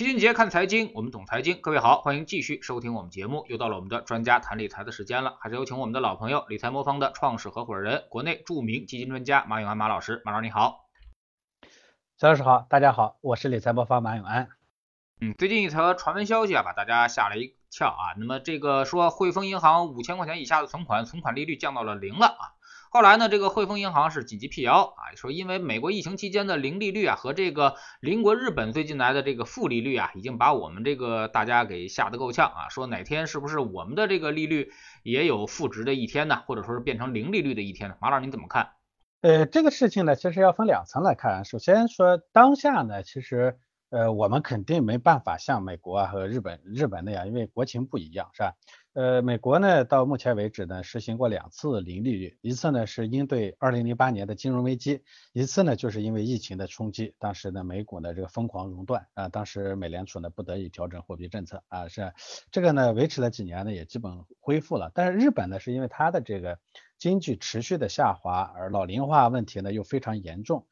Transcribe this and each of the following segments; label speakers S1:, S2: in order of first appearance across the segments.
S1: 齐俊杰看财经，我们懂财经。各位好，欢迎继续收听我们节目。又到了我们的专家谈理财的时间了，还是有请我们的老朋友理财魔方的创始合伙人、国内著名基金专家马永安马老师。马老师你好，
S2: 肖老师好，大家好，我是理财魔方马永安。
S1: 嗯，最近一条传闻消息啊，把大家吓了一跳啊。那么这个说汇丰银行五千块钱以下的存款，存款利率降到了零了啊。后来呢，这个汇丰银行是紧急辟谣啊，说因为美国疫情期间的零利率啊，和这个邻国日本最近来的这个负利率啊，已经把我们这个大家给吓得够呛啊。说哪天是不是我们的这个利率也有负值的一天呢？或者说是变成零利率的一天呢？马老师您怎么看？
S2: 呃，这个事情呢，其实要分两层来看。首先说当下呢，其实。呃，我们肯定没办法像美国啊和日本日本那样，因为国情不一样，是吧？呃，美国呢，到目前为止呢，实行过两次零利率，一次呢是应对二零零八年的金融危机，一次呢就是因为疫情的冲击，当时呢美股呢这个疯狂熔断啊，当时美联储呢不得已调整货币政策啊，是这个呢维持了几年呢也基本恢复了，但是日本呢是因为它的这个经济持续的下滑，而老龄化问题呢又非常严重。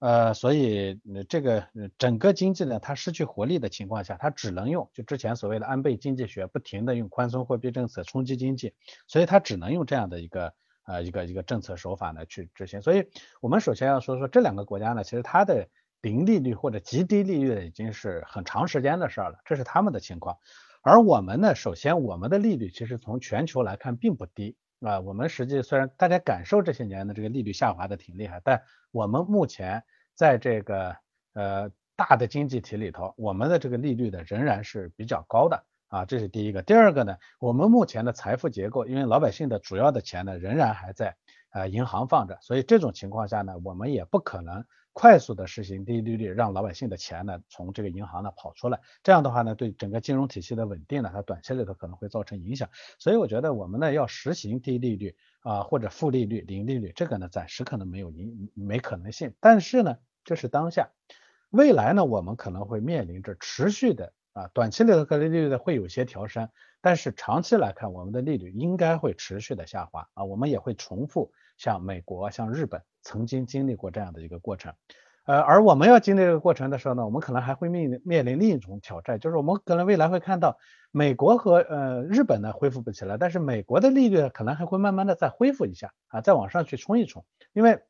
S2: 呃，所以这个整个经济呢，它失去活力的情况下，它只能用就之前所谓的安倍经济学，不停的用宽松货币政策冲击经济，所以它只能用这样的一个呃一个一个政策手法呢去执行。所以我们首先要说说这两个国家呢，其实它的零利率或者极低利率已经是很长时间的事儿了，这是他们的情况。而我们呢，首先我们的利率其实从全球来看并不低。啊，我们实际虽然大家感受这些年的这个利率下滑的挺厉害，但我们目前在这个呃大的经济体里头，我们的这个利率呢仍然是比较高的啊，这是第一个。第二个呢，我们目前的财富结构，因为老百姓的主要的钱呢仍然还在呃银行放着，所以这种情况下呢，我们也不可能。快速的实行低利率，让老百姓的钱呢从这个银行呢跑出来，这样的话呢对整个金融体系的稳定呢，它短期里头可能会造成影响。所以我觉得我们呢要实行低利率啊或者负利率、零利率，这个呢暂时可能没有影没可能性。但是呢这是当下，未来呢我们可能会面临着持续的啊短期里的利率呢会有些调升，但是长期来看我们的利率应该会持续的下滑啊，我们也会重复像美国、像日本。曾经经历过这样的一个过程，呃，而我们要经历这个过程的时候呢，我们可能还会面临面临另一种挑战，就是我们可能未来会看到美国和呃日本呢恢复不起来，但是美国的利率可能还会慢慢的再恢复一下啊，再往上去冲一冲，因为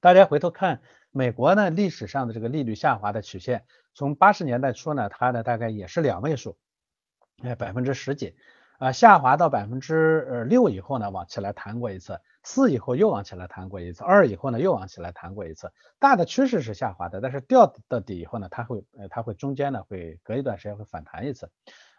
S2: 大家回头看美国呢历史上的这个利率下滑的曲线，从八十年代初呢，它呢大概也是两位数，哎百分之十几。啊，下滑到百分之呃六以后呢，往起来弹过一次，四以后又往起来弹过一次，二以后呢又往起来弹过一次，大的趋势是下滑的，但是掉到底以后呢，它会呃它会中间呢会隔一段时间会反弹一次，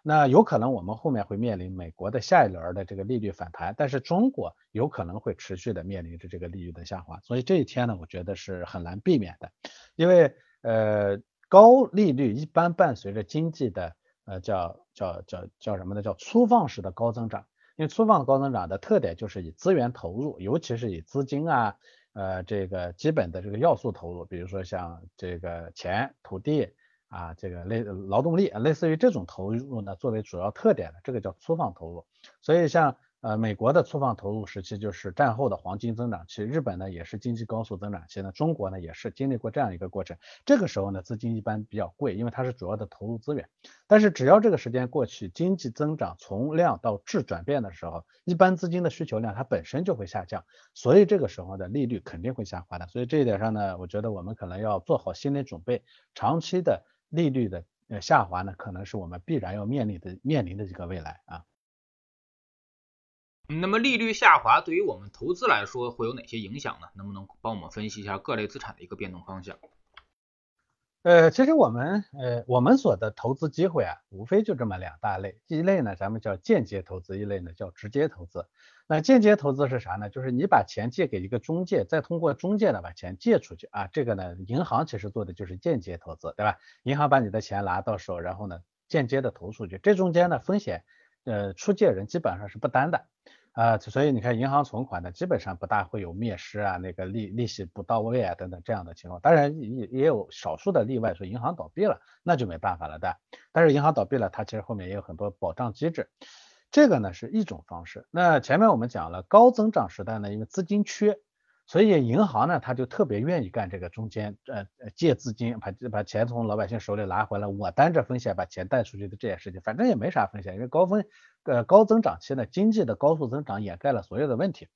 S2: 那有可能我们后面会面临美国的下一轮的这个利率反弹，但是中国有可能会持续的面临着这个利率的下滑，所以这一天呢，我觉得是很难避免的，因为呃高利率一般伴随着经济的。呃，叫叫叫叫什么呢？叫粗放式的高增长。因为粗放高增长的特点就是以资源投入，尤其是以资金啊，呃，这个基本的这个要素投入，比如说像这个钱、土地啊，这个类劳动力，类似于这种投入呢，作为主要特点的，这个叫粗放投入。所以像。呃，美国的粗放投入时期就是战后的黄金增长期，日本呢也是经济高速增长期呢，中国呢也是经历过这样一个过程。这个时候呢，资金一般比较贵，因为它是主要的投入资源。但是只要这个时间过去，经济增长从量到质转变的时候，一般资金的需求量它本身就会下降，所以这个时候的利率肯定会下滑的。所以这一点上呢，我觉得我们可能要做好心理准备，长期的利率的呃下滑呢，可能是我们必然要面临的面临的一个未来啊。
S1: 那么利率下滑对于我们投资来说会有哪些影响呢？能不能帮我们分析一下各类资产的一个变动方向？
S2: 呃，其实我们呃我们所的投资机会啊，无非就这么两大类，一类呢咱们叫间接投资，一类呢叫直接投资。那间接投资是啥呢？就是你把钱借给一个中介，再通过中介呢把钱借出去啊，这个呢银行其实做的就是间接投资，对吧？银行把你的钱拿到手，然后呢间接的投出去，这中间呢风险呃出借人基本上是不担的。啊，所以你看，银行存款呢，基本上不大会有灭失啊，那个利利息不到位啊，等等这样的情况。当然也也有少数的例外，说银行倒闭了，那就没办法了的。但是银行倒闭了，它其实后面也有很多保障机制。这个呢是一种方式。那前面我们讲了，高增长时代呢，因为资金缺，所以银行呢，他就特别愿意干这个中间，呃，借资金把把钱从老百姓手里拿回来，我担着风险把钱贷出去的这件事情，反正也没啥风险，因为高风呃高增长期呢，经济的高速增长掩盖了所有的问题，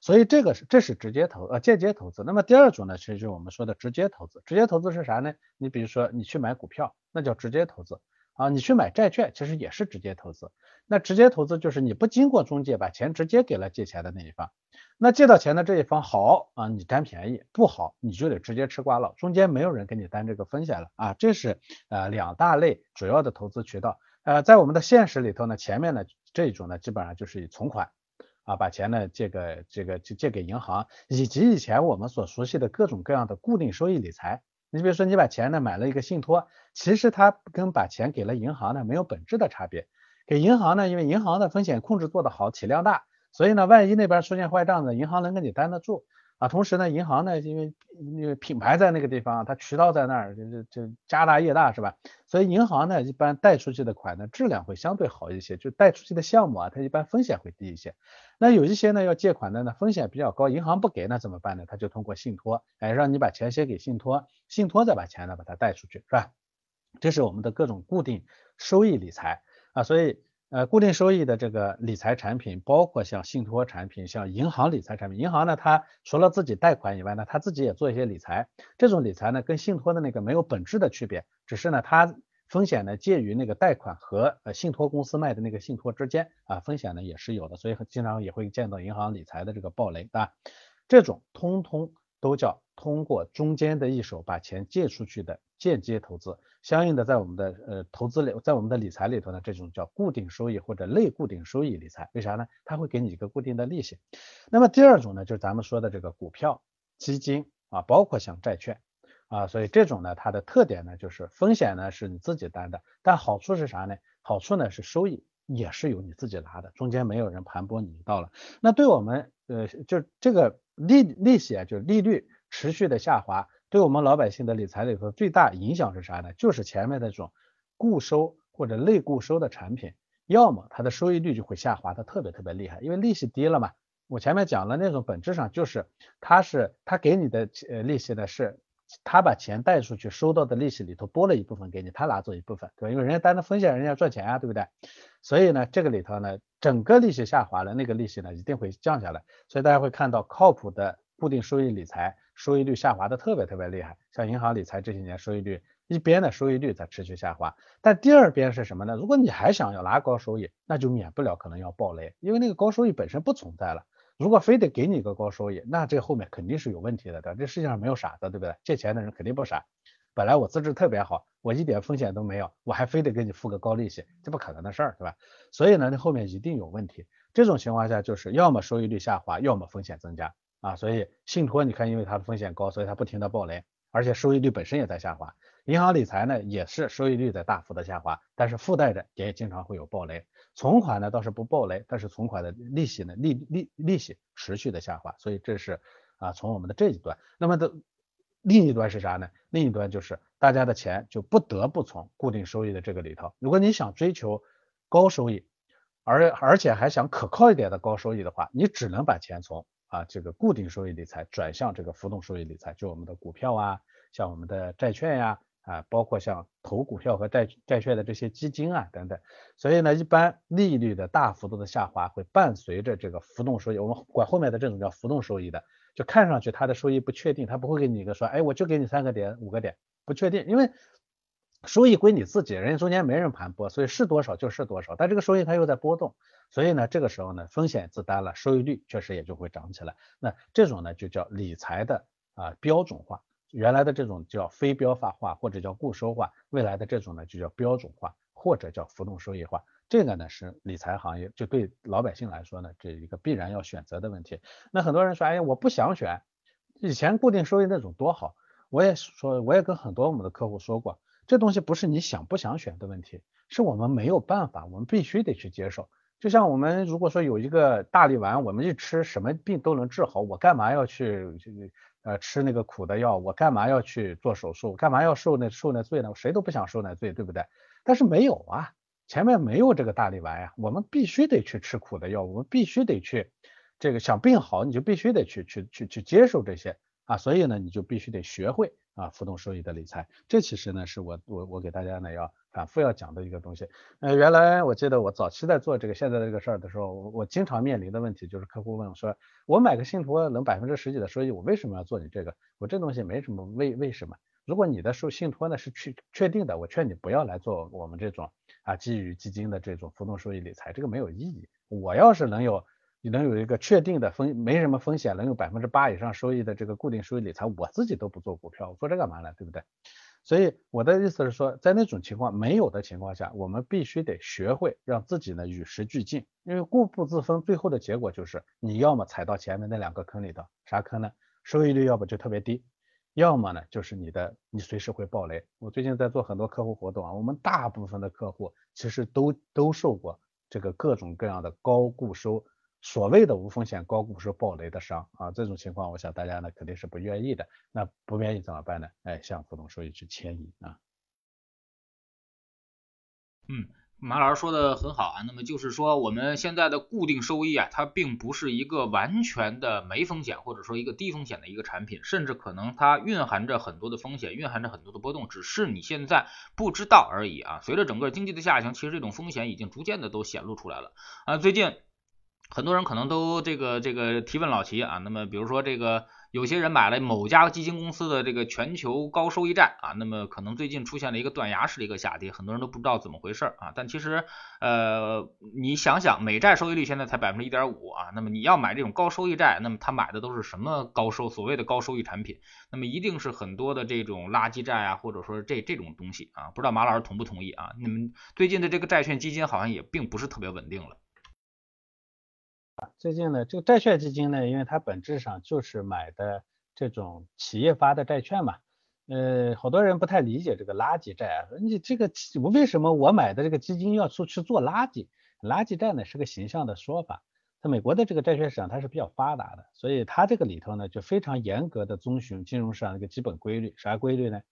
S2: 所以这个是这是直接投呃间接投资。那么第二种呢，其实就是我们说的直接投资。直接投资是啥呢？你比如说你去买股票，那叫直接投资。啊，你去买债券，其实也是直接投资。那直接投资就是你不经过中介，把钱直接给了借钱的那一方。那借到钱的这一方好啊，你占便宜；不好，你就得直接吃瓜了。中间没有人给你担这个风险了啊。这是呃两大类主要的投资渠道。呃，在我们的现实里头呢，前面呢这种呢基本上就是以存款啊，把钱呢借给这个就借给银行，以及以前我们所熟悉的各种各样的固定收益理财。你比如说，你把钱呢买了一个信托，其实它跟把钱给了银行呢没有本质的差别。给银行呢，因为银行的风险控制做得好，体量大，所以呢，万一那边出现坏账呢，银行能给你担得住。啊，同时呢，银行呢，因为因为品牌在那个地方，它渠道在那儿，就就就家大业大是吧？所以银行呢，一般贷出去的款呢，质量会相对好一些，就贷出去的项目啊，它一般风险会低一些。那有一些呢，要借款的呢，风险比较高，银行不给，那怎么办呢？他就通过信托，哎，让你把钱先给信托，信托再把钱呢把它贷出去，是吧？这是我们的各种固定收益理财啊，所以。呃，固定收益的这个理财产品，包括像信托产品、像银行理财产品。银行呢，它除了自己贷款以外呢，它自己也做一些理财。这种理财呢，跟信托的那个没有本质的区别，只是呢，它风险呢介于那个贷款和呃信托公司卖的那个信托之间啊，风险呢也是有的，所以经常也会见到银行理财的这个暴雷，对吧？这种通通都叫通过中间的一手把钱借出去的间接投资。相应的，在我们的呃投资里，在我们的理财里头呢，这种叫固定收益或者类固定收益理财，为啥呢？它会给你一个固定的利息。那么第二种呢，就是咱们说的这个股票、基金啊，包括像债券啊，所以这种呢，它的特点呢，就是风险呢是你自己担的，但好处是啥呢？好处呢是收益也是由你自己拿的，中间没有人盘剥你一道了。那对我们呃，就这个利利息啊，就是利率持续的下滑。对我们老百姓的理财里头最大影响是啥呢？就是前面那种固收或者类固收的产品，要么它的收益率就会下滑的特别特别厉害，因为利息低了嘛。我前面讲了那种本质上就是它是它给你的呃利息呢是，他把钱贷出去收到的利息里头多了一部分给你，他拿走一部分，对吧？因为人家担的风险，人家赚钱啊，对不对？所以呢，这个里头呢，整个利息下滑了，那个利息呢一定会降下来。所以大家会看到靠谱的固定收益理财。收益率下滑的特别特别厉害，像银行理财这些年收益率一边的收益率在持续下滑，但第二边是什么呢？如果你还想要拿高收益，那就免不了可能要暴雷，因为那个高收益本身不存在了。如果非得给你一个高收益，那这后面肯定是有问题的，这世界上没有傻子，对不对？借钱的人肯定不傻。本来我资质特别好，我一点风险都没有，我还非得给你付个高利息，这不可能的事儿，对吧？所以呢，那后面一定有问题。这种情况下就是要么收益率下滑，要么风险增加。啊，所以信托你看，因为它的风险高，所以它不停的暴雷，而且收益率本身也在下滑。银行理财呢，也是收益率在大幅的下滑，但是附带着也经常会有暴雷。存款呢倒是不暴雷，但是存款的利息呢，利利利息持续的下滑。所以这是啊，从我们的这一端，那么的另一端是啥呢？另一端就是大家的钱就不得不从固定收益的这个里头。如果你想追求高收益，而而且还想可靠一点的高收益的话，你只能把钱从啊，这个固定收益理财转向这个浮动收益理财，就我们的股票啊，像我们的债券呀，啊，包括像投股票和债债券的这些基金啊等等。所以呢，一般利率的大幅度的下滑会伴随着这个浮动收益，我们管后面的这种叫浮动收益的，就看上去它的收益不确定，它不会给你一个说，哎，我就给你三个点、五个点，不确定，因为。收益归你自己，人家中间没人盘剥，所以是多少就是多少。但这个收益它又在波动，所以呢，这个时候呢，风险自担了，收益率确实也就会涨起来。那这种呢，就叫理财的啊标准化。原来的这种叫非标化或者叫固收化，未来的这种呢就叫标准化或者叫浮动收益化。这个呢是理财行业就对老百姓来说呢，这一个必然要选择的问题。那很多人说，哎呀，我不想选，以前固定收益那种多好。我也说，我也跟很多我们的客户说过。这东西不是你想不想选的问题，是我们没有办法，我们必须得去接受。就像我们如果说有一个大力丸，我们一吃什么病都能治好，我干嘛要去呃吃那个苦的药？我干嘛要去做手术？干嘛要受那受那罪呢？谁都不想受那罪，对不对？但是没有啊，前面没有这个大力丸呀，我们必须得去吃苦的药，我们必须得去这个想病好，你就必须得去去去去接受这些啊，所以呢，你就必须得学会啊浮动收益的理财。这其实呢是我我我给大家呢要反复要讲的一个东西。呃，原来我记得我早期在做这个现在这个事儿的时候，我我经常面临的问题就是客户问我说，我买个信托能百分之十几的收益，我为什么要做你这个？我这东西没什么为为什么？如果你的收信托呢是确确定的，我劝你不要来做我们这种啊基于基金的这种浮动收益理财，这个没有意义。我要是能有你能有一个确定的风没什么风险，能有百分之八以上收益的这个固定收益理财，我自己都不做股票，我做这干嘛呢？对不对？所以我的意思是说，在那种情况没有的情况下，我们必须得学会让自己呢与时俱进，因为固步自封，最后的结果就是你要么踩到前面那两个坑里头，啥坑呢？收益率要不就特别低，要么呢就是你的你随时会爆雷。我最近在做很多客户活动啊，我们大部分的客户其实都都受过这个各种各样的高固收。所谓的无风险高股收暴雷的伤啊，这种情况我想大家呢肯定是不愿意的。那不愿意怎么办呢？哎，向浮动收益去迁移啊。
S1: 嗯，马老师说的很好啊。那么就是说，我们现在的固定收益啊，它并不是一个完全的没风险，或者说一个低风险的一个产品，甚至可能它蕴含着很多的风险，蕴含着很多的波动，只是你现在不知道而已啊。随着整个经济的下行，其实这种风险已经逐渐的都显露出来了啊。最近。很多人可能都这个这个提问老齐啊，那么比如说这个有些人买了某家基金公司的这个全球高收益债啊，那么可能最近出现了一个断崖式的一个下跌，很多人都不知道怎么回事啊。但其实呃你想想，美债收益率现在才百分之一点五啊，那么你要买这种高收益债，那么他买的都是什么高收所谓的高收益产品？那么一定是很多的这种垃圾债啊，或者说这这种东西啊，不知道马老师同不同意啊？你们最近的这个债券基金好像也并不是特别稳定了。
S2: 最近呢，这个债券基金呢，因为它本质上就是买的这种企业发的债券嘛，呃，好多人不太理解这个垃圾债啊，你这个我为什么我买的这个基金要出去做垃圾？垃圾债呢是个形象的说法，在美国的这个债券市场它是比较发达的，所以它这个里头呢就非常严格的遵循金融市场的一个基本规律，啥规律呢？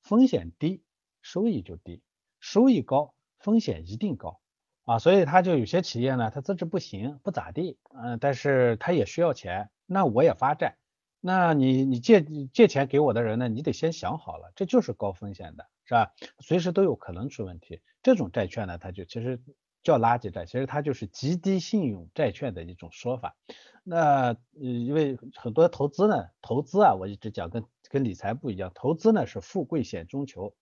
S2: 风险低，收益就低；收益高，风险一定高。啊，所以他就有些企业呢，他资质不行，不咋地，嗯，但是他也需要钱，那我也发债，那你你借借钱给我的人呢，你得先想好了，这就是高风险的，是吧？随时都有可能出问题，这种债券呢，它就其实叫垃圾债，其实它就是极低信用债券的一种说法。那因为很多投资呢，投资啊，我一直讲跟跟理财不一样，投资呢是富贵险中求。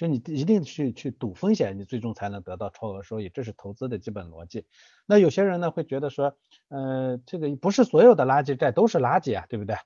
S2: 就你一定去去赌风险，你最终才能得到超额收益，这是投资的基本逻辑。那有些人呢会觉得说，呃，这个不是所有的垃圾债都是垃圾啊，对不对？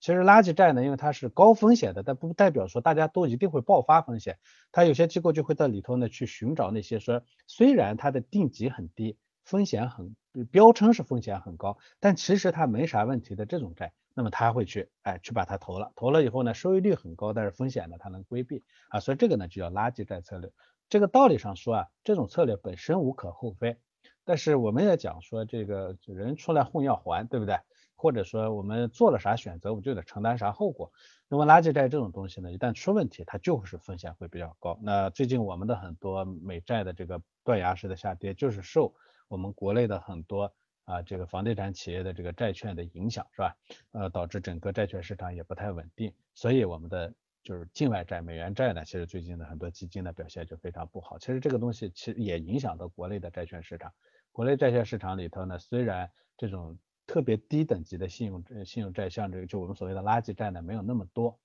S2: 其实垃圾债呢，因为它是高风险的，但不代表说大家都一定会爆发风险。它有些机构就会在里头呢去寻找那些说，虽然它的定级很低，风险很标称是风险很高，但其实它没啥问题的这种债。那么他会去，哎，去把它投了，投了以后呢，收益率很高，但是风险呢，他能规避啊，所以这个呢就叫垃圾债策略。这个道理上说啊，这种策略本身无可厚非，但是我们也讲说，这个人出来混要还，对不对？或者说我们做了啥选择，我们就得承担啥后果。那么垃圾债这种东西呢，一旦出问题，它就是风险会比较高。那最近我们的很多美债的这个断崖式的下跌，就是受我们国内的很多。啊，这个房地产企业的这个债券的影响是吧？呃，导致整个债券市场也不太稳定，所以我们的就是境外债、美元债呢，其实最近的很多基金的表现就非常不好。其实这个东西其实也影响到国内的债券市场。国内债券市场里头呢，虽然这种特别低等级的信用信用债，像这个就我们所谓的垃圾债呢，没有那么多。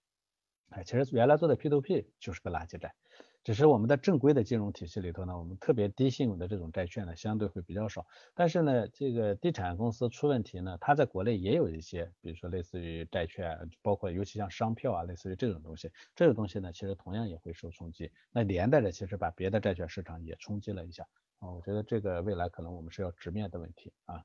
S2: 哎，其实原来做的 P2P 就是个垃圾债。只是我们的正规的金融体系里头呢，我们特别低信用的这种债券呢，相对会比较少。但是呢，这个地产公司出问题呢，它在国内也有一些，比如说类似于债券，包括尤其像商票啊，类似于这种东西，这种东西呢，其实同样也会受冲击。那连带着其实把别的债券市场也冲击了一下啊。我觉得这个未来可能我们是要直面的问题啊。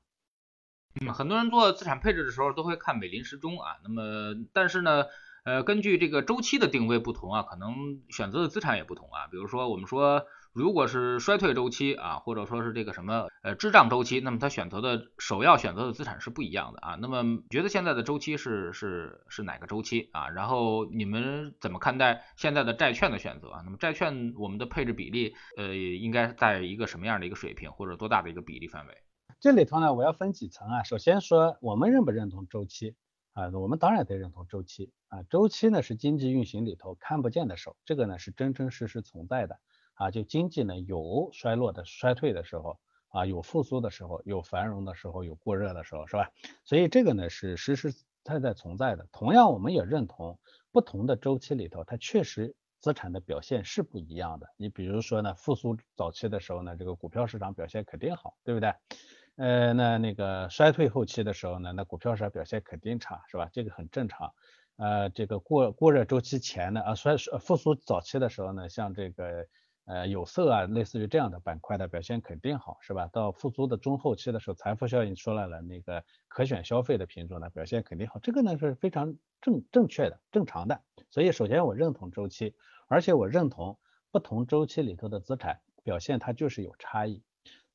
S1: 嗯，很多人做资产配置的时候都会看美林时钟啊，那么但是呢。呃，根据这个周期的定位不同啊，可能选择的资产也不同啊。比如说，我们说如果是衰退周期啊，或者说是这个什么呃滞胀周期，那么他选择的首要选择的资产是不一样的啊。那么觉得现在的周期是是是哪个周期啊？然后你们怎么看待现在的债券的选择啊？那么债券我们的配置比例呃应该在一个什么样的一个水平，或者多大的一个比例范围？
S2: 这里头呢，我要分几层啊。首先说，我们认不认同周期啊？我们当然得认同周期啊。周期呢是经济运行里头看不见的手，这个呢是真真实实存在的啊。就经济呢有衰落的、衰退的时候啊，有复苏的时候，有繁荣的时候，有过热的时候，是吧？所以这个呢是实实在在存在的。同样，我们也认同不同的周期里头，它确实。资产的表现是不一样的。你比如说呢，复苏早期的时候呢，这个股票市场表现肯定好，对不对？呃，那那个衰退后期的时候呢，那股票市场表现肯定差，是吧？这个很正常。呃，这个过过热周期前呢，啊衰复苏早期的时候呢，像这个呃有色啊，类似于这样的板块的表现肯定好，是吧？到复苏的中后期的时候，财富效应出来了，那个可选消费的品种呢表现肯定好，这个呢是非常正正确的、正常的。所以首先我认同周期。而且我认同不同周期里头的资产表现它就是有差异，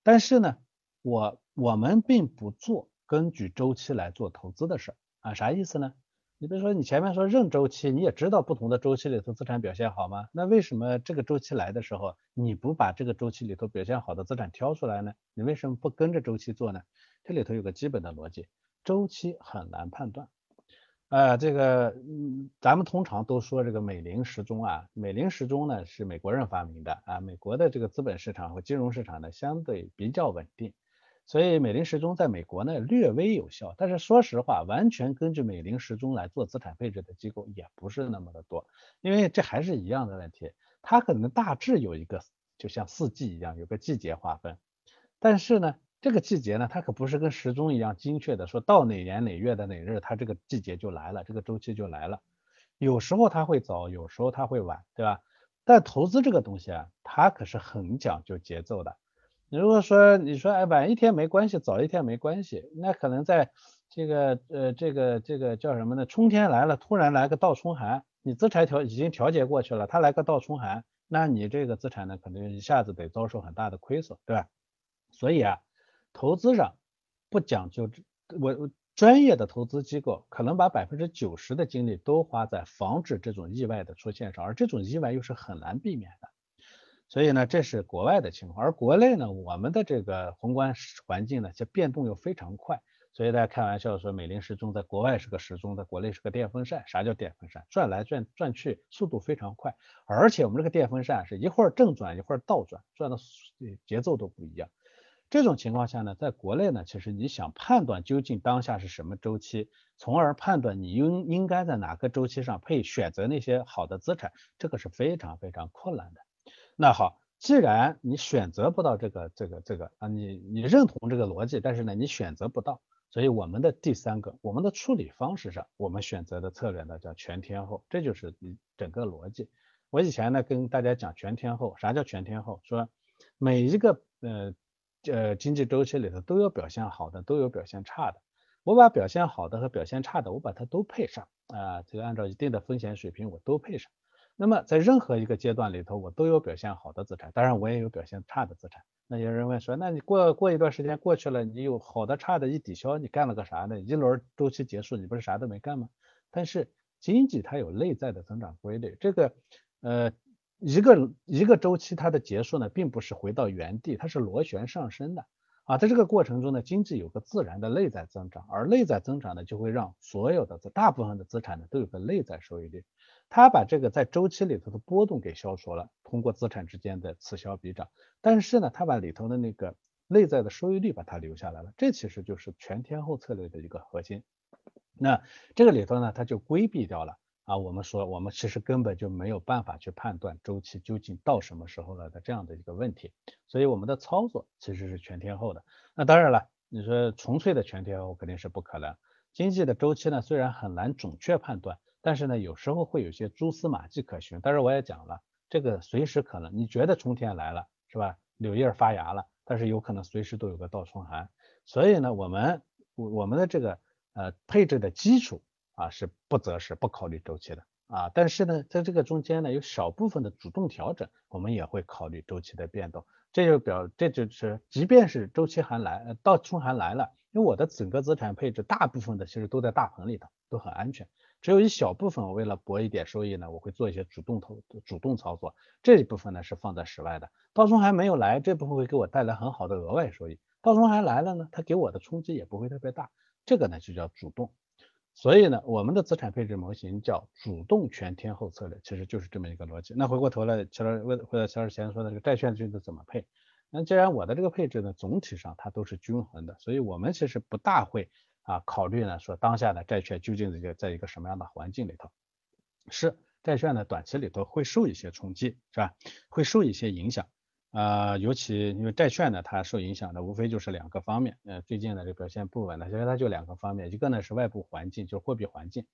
S2: 但是呢，我我们并不做根据周期来做投资的事儿啊，啥意思呢？你比如说你前面说认周期，你也知道不同的周期里头资产表现好吗？那为什么这个周期来的时候你不把这个周期里头表现好的资产挑出来呢？你为什么不跟着周期做呢？这里头有个基本的逻辑，周期很难判断。呃，这个，嗯，咱们通常都说这个美林时钟啊，美林时钟呢是美国人发明的啊，美国的这个资本市场和金融市场呢相对比较稳定，所以美林时钟在美国呢略微有效，但是说实话，完全根据美林时钟来做资产配置的机构也不是那么的多，因为这还是一样的问题，它可能大致有一个就像四季一样有个季节划分，但是呢。这个季节呢，它可不是跟时钟一样精确的，说到哪年哪月的哪日，它这个季节就来了，这个周期就来了。有时候它会早，有时候它会晚，对吧？但投资这个东西啊，它可是很讲究节奏的。你如果说你说哎晚一天没关系，早一天没关系，那可能在这个呃这个这个叫什么呢？春天来了，突然来个倒春寒，你资产调已经调节过去了，它来个倒春寒，那你这个资产呢，可能一下子得遭受很大的亏损，对吧？所以啊。投资上不讲究，我专业的投资机构可能把百分之九十的精力都花在防止这种意外的出现上，而这种意外又是很难避免的。所以呢，这是国外的情况，而国内呢，我们的这个宏观环境呢，这变动又非常快。所以大家开玩笑说，美林时钟在国外是个时钟，在国内是个电风扇。啥叫电风扇？转来转转去，速度非常快。而且我们这个电风扇是一会儿正转，一会儿倒转，转的节奏都不一样。这种情况下呢，在国内呢，其实你想判断究竟当下是什么周期，从而判断你应应该在哪个周期上配选择那些好的资产，这个是非常非常困难的。那好，既然你选择不到这个这个这个啊，你你认同这个逻辑，但是呢，你选择不到，所以我们的第三个，我们的处理方式上，我们选择的策略呢叫全天候，这就是你整个逻辑。我以前呢跟大家讲全天候，啥叫全天候？说每一个呃。呃，经济周期里头都有表现好的，都有表现差的。我把表现好的和表现差的，我把它都配上啊，这个按照一定的风险水平我都配上。那么在任何一个阶段里头，我都有表现好的资产，当然我也有表现差的资产。那有人问说，那你过过一段时间过去了，你有好的差的一抵消，你干了个啥呢？一轮周期结束，你不是啥都没干吗？但是经济它有内在的增长规律，这个呃。一个一个周期它的结束呢，并不是回到原地，它是螺旋上升的啊。在这个过程中呢，经济有个自然的内在增长，而内在增长呢，就会让所有的大部分的资产呢都有个内在收益率。它把这个在周期里头的波动给消除了，通过资产之间的此消彼长。但是呢，它把里头的那个内在的收益率把它留下来了，这其实就是全天候策略的一个核心。那这个里头呢，它就规避掉了。啊，我们说，我们其实根本就没有办法去判断周期究竟到什么时候了的这样的一个问题，所以我们的操作其实是全天候的。那当然了，你说纯粹的全天候肯定是不可能。经济的周期呢，虽然很难准确判断，但是呢，有时候会有些蛛丝马迹可循。但是我也讲了，这个随时可能，你觉得春天来了是吧？柳叶发芽了，但是有可能随时都有个倒春寒。所以呢，我们我们的这个呃配置的基础。啊，是不择时不考虑周期的啊，但是呢，在这个中间呢，有少部分的主动调整，我们也会考虑周期的变动。这就表，这就是即便是周期还来，呃，倒春寒来了，因为我的整个资产配置大部分的其实都在大棚里头，都很安全，只有一小部分我为了博一点收益呢，我会做一些主动投主动操作，这一部分呢是放在室外的。倒春寒没有来，这部分会给我带来很好的额外收益。套从还来了呢，它给我的冲击也不会特别大，这个呢就叫主动。所以呢，我们的资产配置模型叫主动全天候策略，其实就是这么一个逻辑。那回过头来，乔老问或者乔老师前说的这个债券君子怎么配？那既然我的这个配置呢，总体上它都是均衡的，所以我们其实不大会啊考虑呢说当下的债券究竟是在一个什么样的环境里头。是债券呢短期里头会受一些冲击，是吧？会受一些影响。啊，尤其因为债券呢，它受影响的无非就是两个方面，呃，最近呢这表现不稳的，其实它就两个方面，一个呢是外部环境，就是货币环境，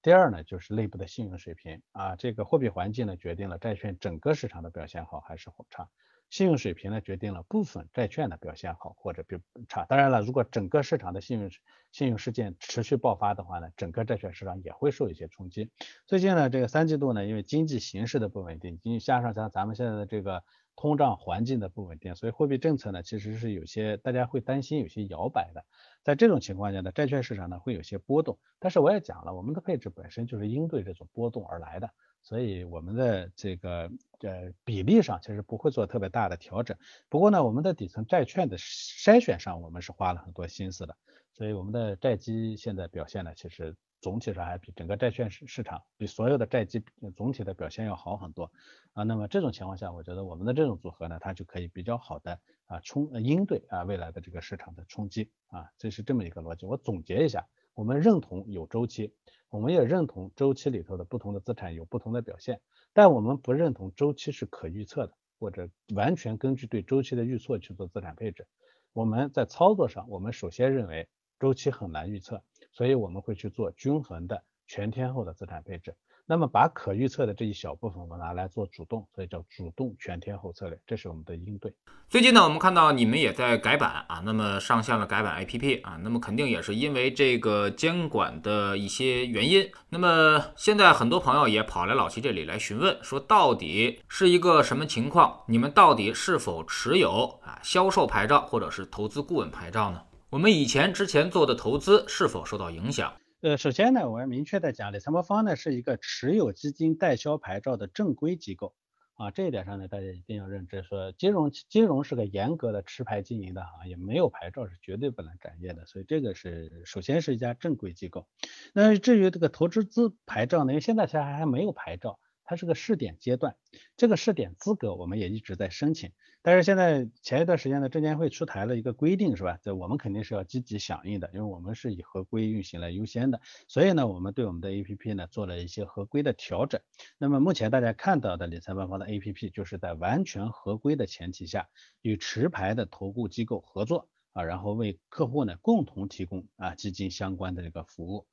S2: 第二呢就是内部的信用水平啊，这个货币环境呢决定了债券整个市场的表现好还是差，信用水平呢决定了部分债券的表现好或者比差。当然了，如果整个市场的信用信用事件持续爆发的话呢，整个债券市场也会受一些冲击。最近呢，这个三季度呢，因为经济形势的不稳定，经加上像咱们现在的这个。通胀环境的不稳定，所以货币政策呢其实是有些大家会担心有些摇摆的。在这种情况下呢，债券市场呢会有些波动。但是我也讲了，我们的配置本身就是应对这种波动而来的，所以我们的这个呃比例上其实不会做特别大的调整。不过呢，我们的底层债券的筛选上我们是花了很多心思的，所以我们的债基现在表现呢其实。总体上还比整个债券市市场比所有的债基总体的表现要好很多啊。那么这种情况下，我觉得我们的这种组合呢，它就可以比较好的啊冲应对啊未来的这个市场的冲击啊。这是这么一个逻辑。我总结一下，我们认同有周期，我们也认同周期里头的不同的资产有不同的表现，但我们不认同周期是可预测的，或者完全根据对周期的预测去做资产配置。我们在操作上，我们首先认为周期很难预测。所以我们会去做均衡的全天候的资产配置，那么把可预测的这一小部分我们拿来做主动，所以叫主动全天候策略，这是我们的应对。
S1: 最近呢，我们看到你们也在改版啊，那么上线了改版 APP 啊，那么肯定也是因为这个监管的一些原因。那么现在很多朋友也跑来老齐这里来询问，说到底是一个什么情况？你们到底是否持有啊销售牌照或者是投资顾问牌照呢？我们以前之前做的投资是否受到影响？
S2: 呃，首先呢，我要明确的讲，理财魔方呢是一个持有基金代销牌照的正规机构啊，这一点上呢，大家一定要认知，说金融金融是个严格的持牌经营的行业，没有牌照是绝对不能展业的，所以这个是首先是一家正规机构。那至于这个投资资牌照呢，因为现在其实还没有牌照。它是个试点阶段，这个试点资格我们也一直在申请，但是现在前一段时间呢，证监会出台了一个规定，是吧？这我们肯定是要积极响应的，因为我们是以合规运行来优先的，所以呢，我们对我们的 APP 呢做了一些合规的调整。那么目前大家看到的理财万方的 APP，就是在完全合规的前提下，与持牌的投顾机构合作啊，然后为客户呢共同提供啊基金相关的这个服务。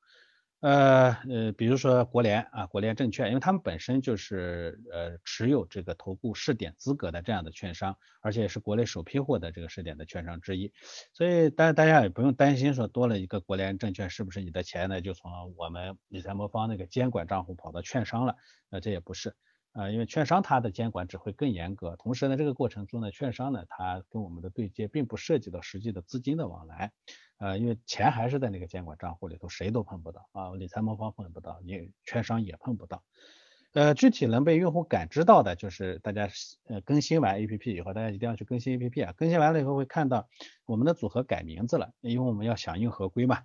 S2: 呃呃，比如说国联啊，国联证券，因为他们本身就是呃持有这个投顾试点资格的这样的券商，而且也是国内首批获得这个试点的券商之一，所以大大家也不用担心说多了一个国联证券，是不是你的钱呢就从我们理财魔方那个监管账户跑到券商了？那，这也不是。啊，因为券商它的监管只会更严格，同时呢，这个过程中呢，券商呢，它跟我们的对接并不涉及到实际的资金的往来，呃，因为钱还是在那个监管账户里头，谁都碰不到啊，理财魔方碰不到，你券商也碰不到。呃，具体能被用户感知到的，就是大家呃更新完 APP 以后，大家一定要去更新 APP 啊，更新完了以后会看到我们的组合改名字了，因为我们要响应合规嘛。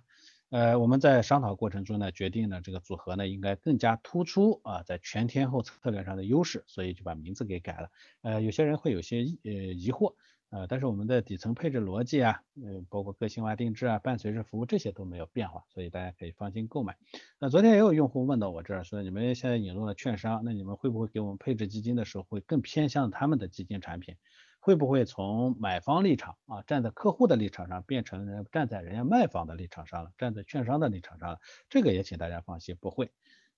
S2: 呃，我们在商讨过程中呢，决定呢这个组合呢应该更加突出啊，在全天候策略上的优势，所以就把名字给改了。呃，有些人会有些呃疑惑，呃，但是我们的底层配置逻辑啊，呃，包括个性化定制啊，伴随式服务这些都没有变化，所以大家可以放心购买。那昨天也有用户问到我这儿说，你们现在引入了券商，那你们会不会给我们配置基金的时候会更偏向他们的基金产品？会不会从买方立场啊，站在客户的立场上，变成站在人家卖方的立场上了，站在券商的立场上了？这个也请大家放心，不会，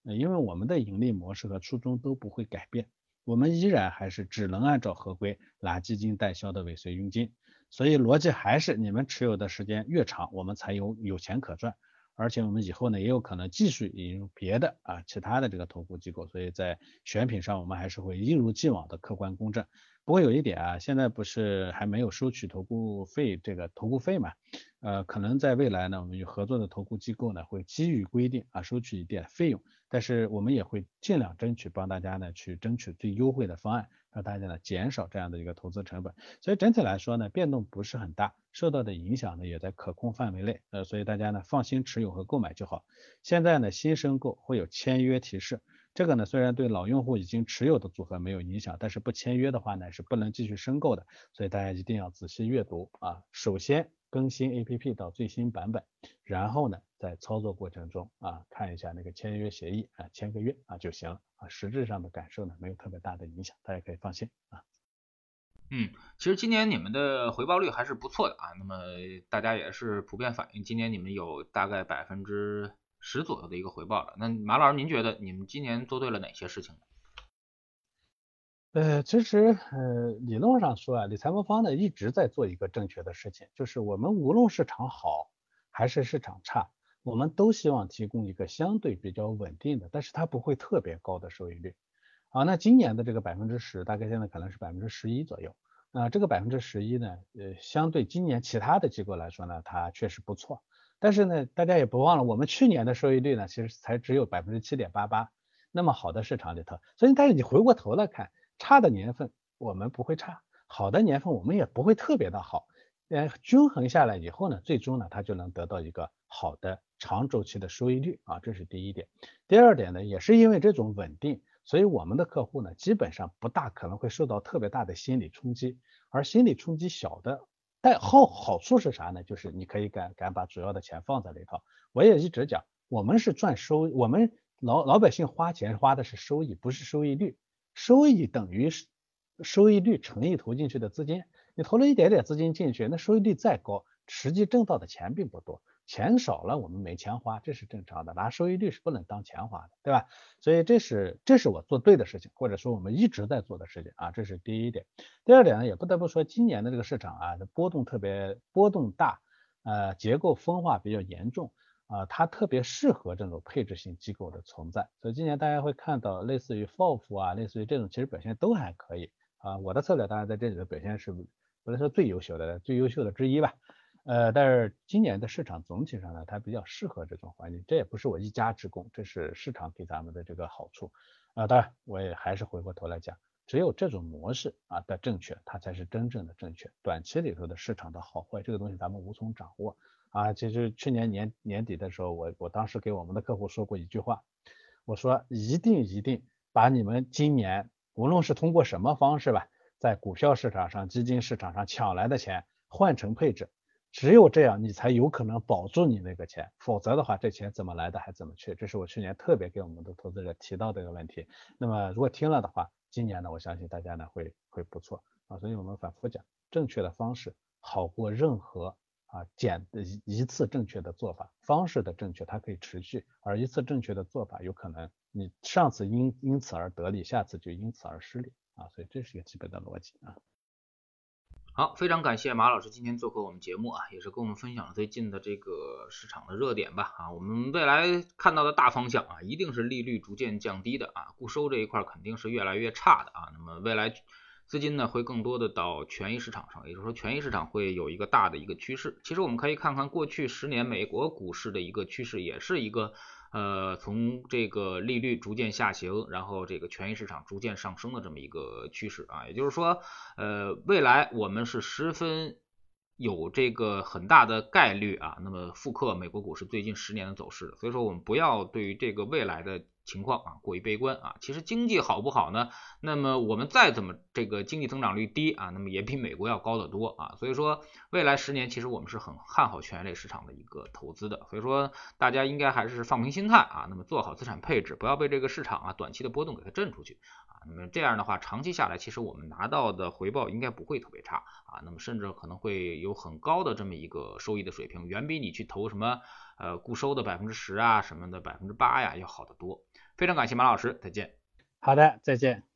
S2: 因为我们的盈利模式和初衷都不会改变，我们依然还是只能按照合规拿基金代销的尾随佣金，所以逻辑还是你们持有的时间越长，我们才有有钱可赚。而且我们以后呢也有可能继续引入别的啊其他的这个投顾机构，所以在选品上我们还是会一如既往的客观公正。不过有一点啊，现在不是还没有收取投顾费这个投顾费嘛？呃，可能在未来呢，我们与合作的投顾机构呢会基于规定啊收取一点费用，但是我们也会尽量争取帮大家呢去争取最优惠的方案，让大家呢减少这样的一个投资成本。所以整体来说呢，变动不是很大，受到的影响呢也在可控范围内。呃，所以大家呢放心持有和购买就好。现在呢新申购会有签约提示，这个呢虽然对老用户已经持有的组合没有影响，但是不签约的话呢是不能继续申购的。所以大家一定要仔细阅读啊。首先。更新 APP 到最新版本，然后呢，在操作过程中啊，看一下那个签约协议啊，签个约啊就行了啊，实质上的感受呢没有特别大的影响，大家可以放心啊。
S1: 嗯，其实今年你们的回报率还是不错的啊，那么大家也是普遍反映，今年你们有大概百分之十左右的一个回报了。那马老师，您觉得你们今年做对了哪些事情？
S2: 呃，其实呃，理论上说啊，理财魔方呢一直在做一个正确的事情，就是我们无论市场好还是市场差，我们都希望提供一个相对比较稳定的，但是它不会特别高的收益率。啊，那今年的这个百分之十，大概现在可能是百分之十一左右。那这个百分之十一呢，呃，相对今年其他的机构来说呢，它确实不错。但是呢，大家也不忘了，我们去年的收益率呢，其实才只有百分之七点八八。那么好的市场里头，所以但是你回过头来看。差的年份我们不会差，好的年份我们也不会特别的好，呃，均衡下来以后呢，最终呢，它就能得到一个好的长周期的收益率啊，这是第一点。第二点呢，也是因为这种稳定，所以我们的客户呢，基本上不大可能会受到特别大的心理冲击，而心理冲击小的，但好好处是啥呢？就是你可以敢敢把主要的钱放在里头。我也一直讲，我们是赚收，我们老老百姓花钱花的是收益，不是收益率。收益等于收益率乘以投进去的资金，你投了一点点资金进去，那收益率再高，实际挣到的钱并不多，钱少了我们没钱花，这是正常的，拿收益率是不能当钱花的，对吧？所以这是这是我做对的事情，或者说我们一直在做的事情啊，这是第一点。第二点呢，也不得不说今年的这个市场啊，波动特别波动大，呃，结构分化比较严重。啊，它特别适合这种配置型机构的存在，所以今年大家会看到类似于 FOF 啊，类似于这种，其实表现都还可以啊。我的策略当然在这里的表现是不能说最优秀的，最优秀的之一吧。呃，但是今年的市场总体上呢，它比较适合这种环境，这也不是我一家之功，这是市场给咱们的这个好处啊。当然，我也还是回过头来讲，只有这种模式啊的正确，它才是真正的正确。短期里头的市场的好坏，这个东西咱们无从掌握。啊，其实去年年年底的时候，我我当时给我们的客户说过一句话，我说一定一定把你们今年无论是通过什么方式吧，在股票市场上、基金市场上抢来的钱换成配置，只有这样你才有可能保住你那个钱，否则的话这钱怎么来的还怎么去，这是我去年特别给我们的投资者提到的一个问题。那么如果听了的话，今年呢，我相信大家呢会会不错啊，所以我们反复讲，正确的方式好过任何。啊，简的一次正确的做法方式的正确，它可以持续；而一次正确的做法，有可能你上次因因此而得利，下次就因此而失利啊。所以这是一个基本的逻辑啊。
S1: 好，非常感谢马老师今天做客我们节目啊，也是跟我们分享了最近的这个市场的热点吧啊。我们未来看到的大方向啊，一定是利率逐渐降低的啊，固收这一块肯定是越来越差的啊。那么未来。资金呢会更多的到权益市场上，也就是说权益市场会有一个大的一个趋势。其实我们可以看看过去十年美国股市的一个趋势，也是一个呃从这个利率逐渐下行，然后这个权益市场逐渐上升的这么一个趋势啊。也就是说，呃未来我们是十分有这个很大的概率啊，那么复刻美国股市最近十年的走势。所以说我们不要对于这个未来的。情况啊过于悲观啊，其实经济好不好呢？那么我们再怎么这个经济增长率低啊，那么也比美国要高得多啊。所以说未来十年其实我们是很看好权益类市场的一个投资的。所以说大家应该还是放平心态啊，那么做好资产配置，不要被这个市场啊短期的波动给它震出去。那么这样的话长期下来，其实我们拿到的回报应该不会特别差啊，那么甚至可能会有很高的这么一个收益的水平，远比你去投什么呃固收的百分之十啊什么的百分之八呀要好得多。非常感谢马老师，再见。
S2: 好的，再见。